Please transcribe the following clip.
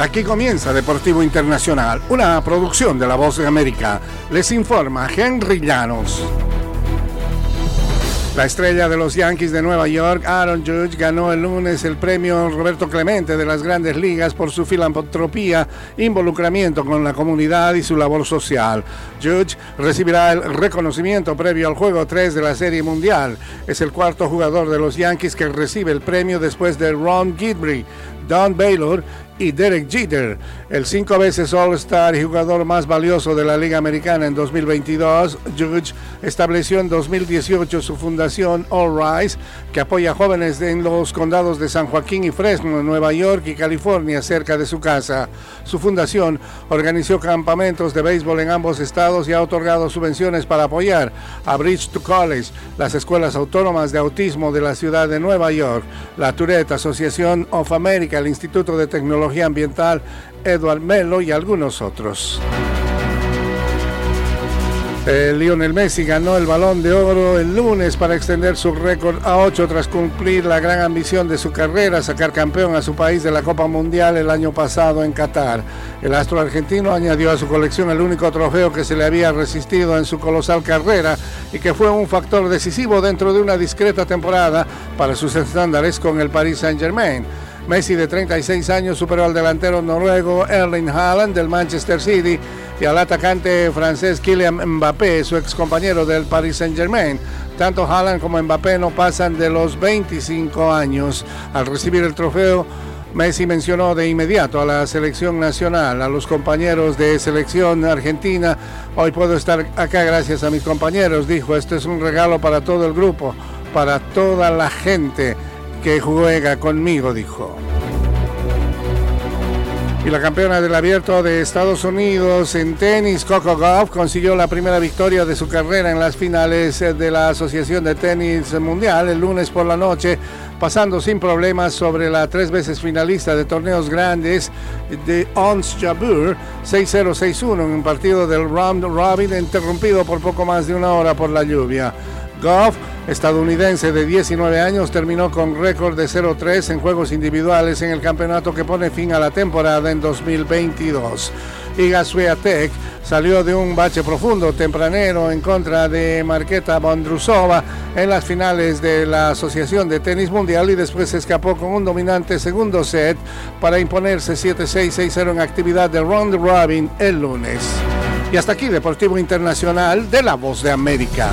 Aquí comienza Deportivo Internacional, una producción de La Voz de América. Les informa Henry Llanos. La estrella de los Yankees de Nueva York, Aaron Judge, ganó el lunes el premio Roberto Clemente de las grandes ligas por su filantropía, involucramiento con la comunidad y su labor social. Judge recibirá el reconocimiento previo al juego 3 de la Serie Mundial. Es el cuarto jugador de los Yankees que recibe el premio después de Ron Gidry, Don Baylor y Derek Jeter, el cinco veces All-Star y jugador más valioso de la Liga Americana en 2022. Judge estableció en 2018 su fundación All Rise, que apoya a jóvenes en los condados de San Joaquín y Fresno, Nueva York y California, cerca de su casa. Su fundación organizó campamentos de béisbol en ambos estados y ha otorgado subvenciones para apoyar a Bridge to College, las escuelas autónomas de autismo de la ciudad de Nueva York, la Tourette Association of America, el Instituto de Tecnología Ambiental Edward Melo y algunos otros. Lionel Messi ganó el balón de oro el lunes para extender su récord a 8 tras cumplir la gran ambición de su carrera, sacar campeón a su país de la Copa Mundial el año pasado en Qatar. El astro argentino añadió a su colección el único trofeo que se le había resistido en su colosal carrera y que fue un factor decisivo dentro de una discreta temporada para sus estándares con el Paris Saint-Germain. Messi de 36 años superó al delantero noruego Erling Haaland del Manchester City y al atacante francés Kylian Mbappé, su ex compañero del Paris Saint-Germain. Tanto Haaland como Mbappé no pasan de los 25 años. Al recibir el trofeo, Messi mencionó de inmediato a la selección nacional, a los compañeros de selección argentina. Hoy puedo estar acá gracias a mis compañeros, dijo. Este es un regalo para todo el grupo, para toda la gente que juega conmigo, dijo. Y la campeona del abierto de Estados Unidos en tenis, Coco Gauff, consiguió la primera victoria de su carrera en las finales de la Asociación de Tenis Mundial el lunes por la noche, pasando sin problemas sobre la tres veces finalista de torneos grandes de Ons Jabeur 6-0-6-1 en un partido del round robin interrumpido por poco más de una hora por la lluvia. Goff, estadounidense de 19 años, terminó con récord de 0-3 en juegos individuales en el campeonato que pone fin a la temporada en 2022. Iga Swiatek salió de un bache profundo tempranero en contra de Marqueta Bondrusova en las finales de la Asociación de Tenis Mundial y después escapó con un dominante segundo set para imponerse 7-6-6-0 en actividad de round robin el lunes. Y hasta aquí Deportivo Internacional de la Voz de América.